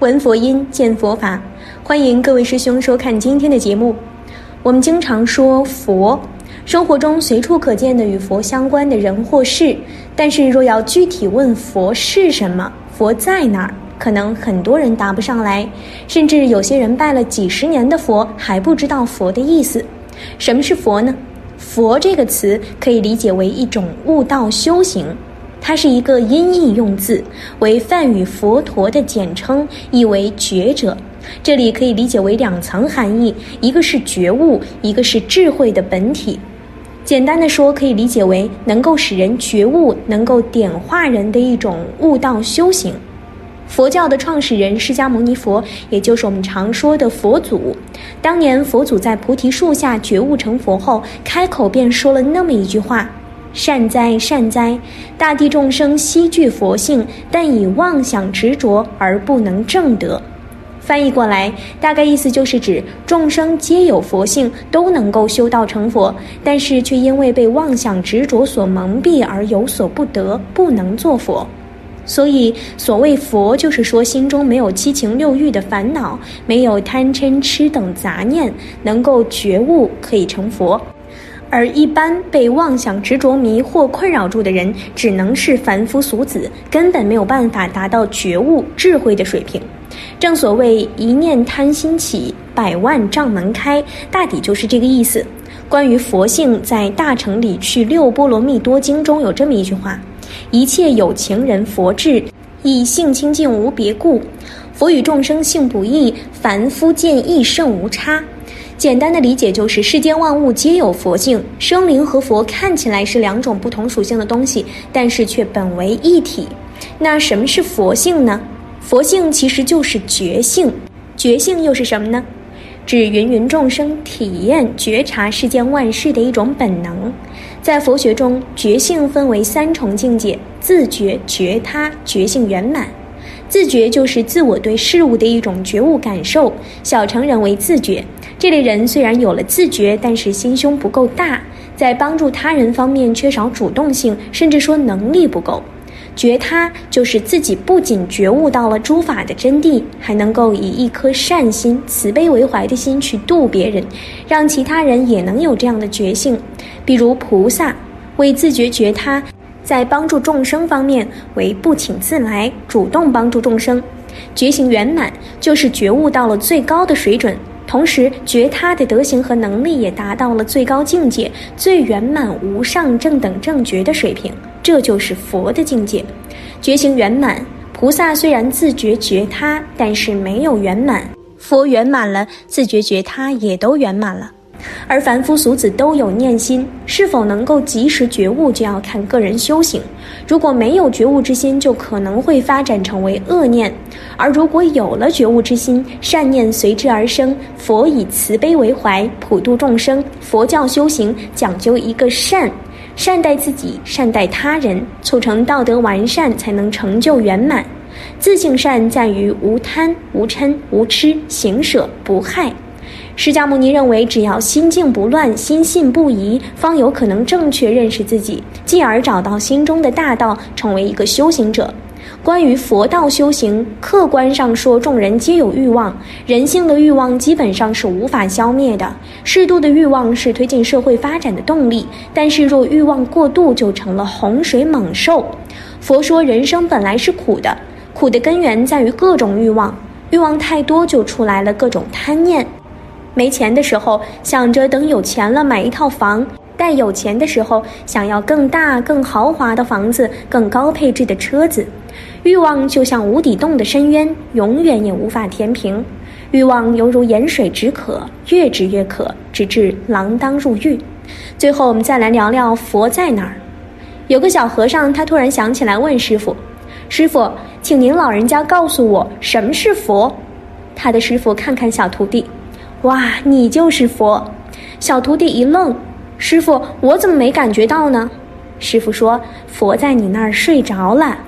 闻佛音，见佛法。欢迎各位师兄收看今天的节目。我们经常说佛，生活中随处可见的与佛相关的人或事。但是若要具体问佛是什么，佛在哪儿，可能很多人答不上来。甚至有些人拜了几十年的佛，还不知道佛的意思。什么是佛呢？佛这个词可以理解为一种悟道修行。它是一个音译用字，为梵语佛陀的简称，意为觉者。这里可以理解为两层含义：一个是觉悟，一个是智慧的本体。简单的说，可以理解为能够使人觉悟、能够点化人的一种悟道修行。佛教的创始人释迦牟尼佛，也就是我们常说的佛祖。当年佛祖在菩提树下觉悟成佛后，开口便说了那么一句话。善哉善哉，大地众生悉具佛性，但以妄想执着而不能证得。翻译过来，大概意思就是指众生皆有佛性，都能够修道成佛，但是却因为被妄想执着所蒙蔽而有所不得，不能做佛。所以，所谓佛，就是说心中没有七情六欲的烦恼，没有贪嗔痴等杂念，能够觉悟，可以成佛。而一般被妄想执着迷惑困扰住的人，只能是凡夫俗子，根本没有办法达到觉悟智慧的水平。正所谓一念贪心起，百万障门开，大抵就是这个意思。关于佛性，在《大乘理趣六波罗蜜多经》中有这么一句话：“一切有情人佛智，以性清净无别故。佛与众生性不异，凡夫见异甚无差。”简单的理解就是，世间万物皆有佛性，生灵和佛看起来是两种不同属性的东西，但是却本为一体。那什么是佛性呢？佛性其实就是觉性，觉性又是什么呢？指芸芸众生体验觉察世间万事的一种本能。在佛学中，觉性分为三重境界：自觉、觉他、觉性圆满。自觉就是自我对事物的一种觉悟感受，小成人为自觉。这类人虽然有了自觉，但是心胸不够大，在帮助他人方面缺少主动性，甚至说能力不够。觉他就是自己不仅觉悟到了诸法的真谛，还能够以一颗善心、慈悲为怀的心去度别人，让其他人也能有这样的觉性。比如菩萨为自觉觉他。在帮助众生方面为不请自来，主动帮助众生，觉醒圆满就是觉悟到了最高的水准，同时觉他的德行和能力也达到了最高境界，最圆满无上正等正觉的水平，这就是佛的境界。觉醒圆满，菩萨虽然自觉觉他，但是没有圆满；佛圆满了，自觉觉他也都圆满了。而凡夫俗子都有念心，是否能够及时觉悟，就要看个人修行。如果没有觉悟之心，就可能会发展成为恶念；而如果有了觉悟之心，善念随之而生。佛以慈悲为怀，普度众生。佛教修行讲究一个善，善待自己，善待他人，促成道德完善，才能成就圆满。自性善在于无贪、无嗔、无痴，行舍不害。释迦牟尼认为，只要心静不乱、心信不疑，方有可能正确认识自己，继而找到心中的大道，成为一个修行者。关于佛道修行，客观上说，众人皆有欲望，人性的欲望基本上是无法消灭的。适度的欲望是推进社会发展的动力，但是若欲望过度，就成了洪水猛兽。佛说，人生本来是苦的，苦的根源在于各种欲望，欲望太多，就出来了各种贪念。没钱的时候想着等有钱了买一套房，待有钱的时候想要更大更豪华的房子、更高配置的车子。欲望就像无底洞的深渊，永远也无法填平。欲望犹如盐水止渴，越止越渴，直至锒铛入狱。最后，我们再来聊聊佛在哪儿。有个小和尚，他突然想起来问师傅：“师傅，请您老人家告诉我什么是佛。”他的师傅看看小徒弟。哇，你就是佛！小徒弟一愣，师傅，我怎么没感觉到呢？师傅说：“佛在你那儿睡着了。”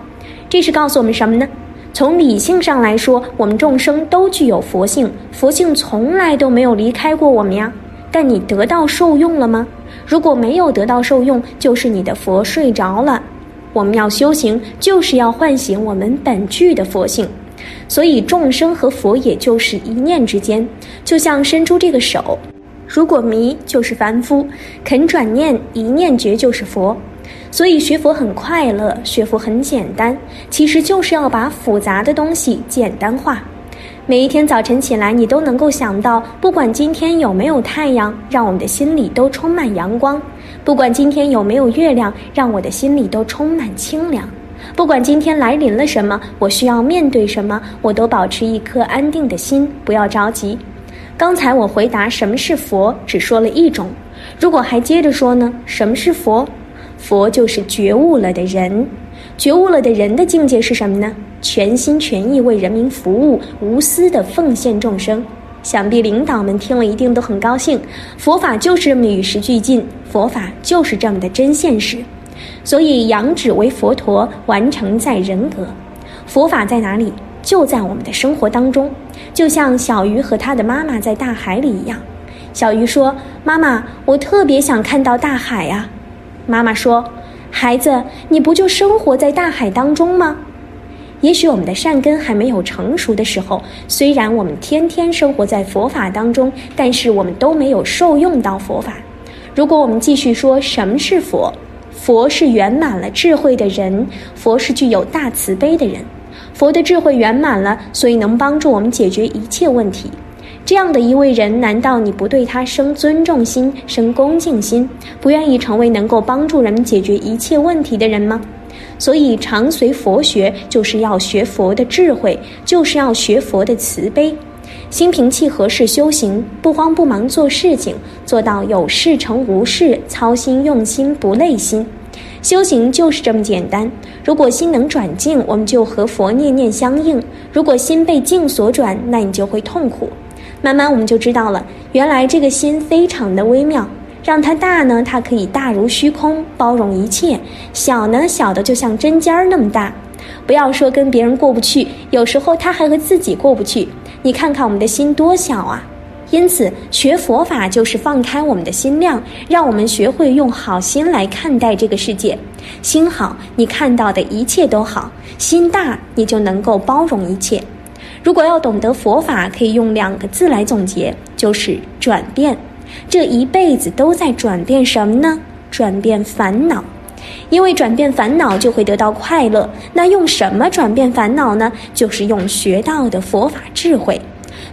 这是告诉我们什么呢？从理性上来说，我们众生都具有佛性，佛性从来都没有离开过我们呀。但你得到受用了吗？如果没有得到受用，就是你的佛睡着了。我们要修行，就是要唤醒我们本具的佛性。所以众生和佛也就是一念之间，就像伸出这个手，如果迷就是凡夫，肯转念一念觉就是佛。所以学佛很快乐，学佛很简单，其实就是要把复杂的东西简单化。每一天早晨起来，你都能够想到，不管今天有没有太阳，让我们的心里都充满阳光；不管今天有没有月亮，让我的心里都充满清凉；不管今天来临了什么，我需要面对什么，我都保持一颗安定的心，不要着急。刚才我回答什么是佛，只说了一种，如果还接着说呢？什么是佛？佛就是觉悟了的人。觉悟了的人的境界是什么呢？全心全意为人民服务，无私的奉献众生。想必领导们听了一定都很高兴。佛法就是这么与时俱进，佛法就是这么的真现实。所以扬指为佛陀，完成在人格。佛法在哪里？就在我们的生活当中。就像小鱼和他的妈妈在大海里一样。小鱼说：“妈妈，我特别想看到大海呀。”妈妈说。孩子，你不就生活在大海当中吗？也许我们的善根还没有成熟的时候，虽然我们天天生活在佛法当中，但是我们都没有受用到佛法。如果我们继续说什么是佛，佛是圆满了智慧的人，佛是具有大慈悲的人，佛的智慧圆满了，所以能帮助我们解决一切问题。这样的一位人，难道你不对他生尊重心、生恭敬心，不愿意成为能够帮助人们解决一切问题的人吗？所以，常随佛学，就是要学佛的智慧，就是要学佛的慈悲。心平气和是修行，不慌不忙做事情，做到有事成无事，操心用心不累心。修行就是这么简单。如果心能转静，我们就和佛念念相应；如果心被静所转，那你就会痛苦。慢慢我们就知道了，原来这个心非常的微妙。让它大呢，它可以大如虚空，包容一切；小呢，小的就像针尖儿那么大。不要说跟别人过不去，有时候他还和自己过不去。你看看我们的心多小啊！因此，学佛法就是放开我们的心量，让我们学会用好心来看待这个世界。心好，你看到的一切都好；心大，你就能够包容一切。如果要懂得佛法，可以用两个字来总结，就是转变。这一辈子都在转变什么呢？转变烦恼，因为转变烦恼就会得到快乐。那用什么转变烦恼呢？就是用学到的佛法智慧。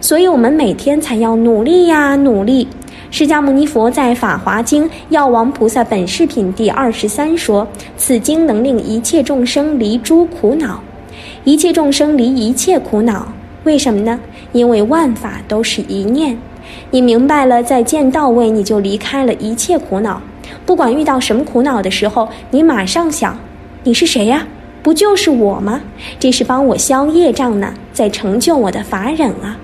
所以我们每天才要努力呀，努力。释迦牟尼佛在《法华经·药王菩萨本事品》第二十三说：“此经能令一切众生离诸苦恼，一切众生离一切苦恼。”为什么呢？因为万法都是一念，你明白了，在见到位，你就离开了一切苦恼。不管遇到什么苦恼的时候，你马上想：你是谁呀？不就是我吗？这是帮我消业障呢，在成就我的法忍啊！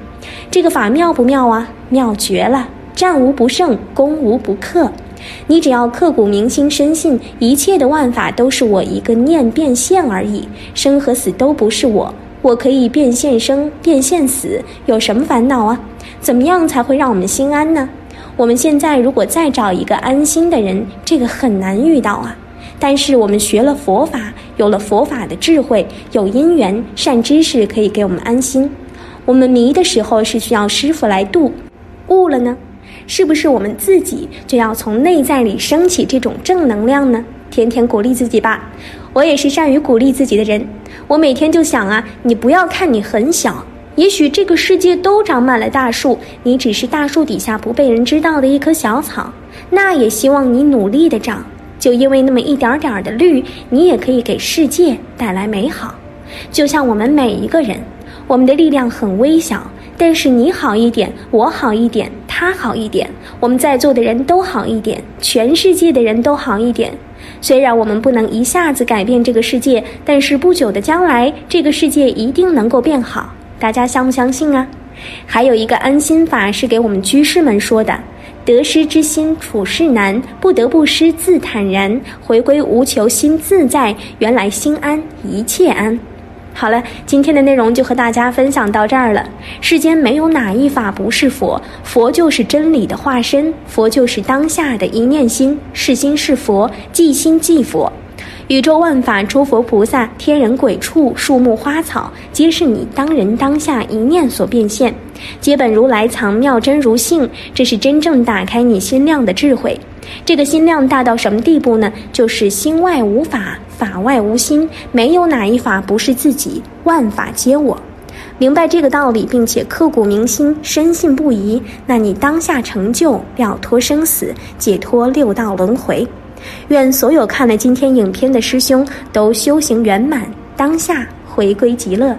这个法妙不妙啊？妙绝了！战无不胜，攻无不克。你只要刻骨铭心，深信一切的万法都是我一个念变现而已，生和死都不是我。我可以变现生，变现死，有什么烦恼啊？怎么样才会让我们心安呢？我们现在如果再找一个安心的人，这个很难遇到啊。但是我们学了佛法，有了佛法的智慧，有因缘善知识可以给我们安心。我们迷的时候是需要师傅来渡，悟了呢，是不是我们自己就要从内在里升起这种正能量呢？天天鼓励自己吧。我也是善于鼓励自己的人，我每天就想啊，你不要看你很小，也许这个世界都长满了大树，你只是大树底下不被人知道的一棵小草，那也希望你努力的长，就因为那么一点点的绿，你也可以给世界带来美好。就像我们每一个人，我们的力量很微小，但是你好一点，我好一点，他好一点，我们在座的人都好一点，全世界的人都好一点。虽然我们不能一下子改变这个世界，但是不久的将来，这个世界一定能够变好。大家相不相信啊？还有一个安心法是给我们居士们说的：得失之心处事难，不得不失自坦然，回归无求心自在，原来心安一切安。好了，今天的内容就和大家分享到这儿了。世间没有哪一法不是佛，佛就是真理的化身，佛就是当下的一念心，是心是佛，即心即佛。宇宙万法、诸佛菩萨、天人鬼畜、树木花草，皆是你当人当下一念所变现。皆本如来藏妙真如性，这是真正打开你心量的智慧。这个心量大到什么地步呢？就是心外无法，法外无心，没有哪一法不是自己，万法皆我。明白这个道理，并且刻骨铭心、深信不疑，那你当下成就了脱生死，解脱六道轮回。愿所有看了今天影片的师兄都修行圆满，当下回归极乐。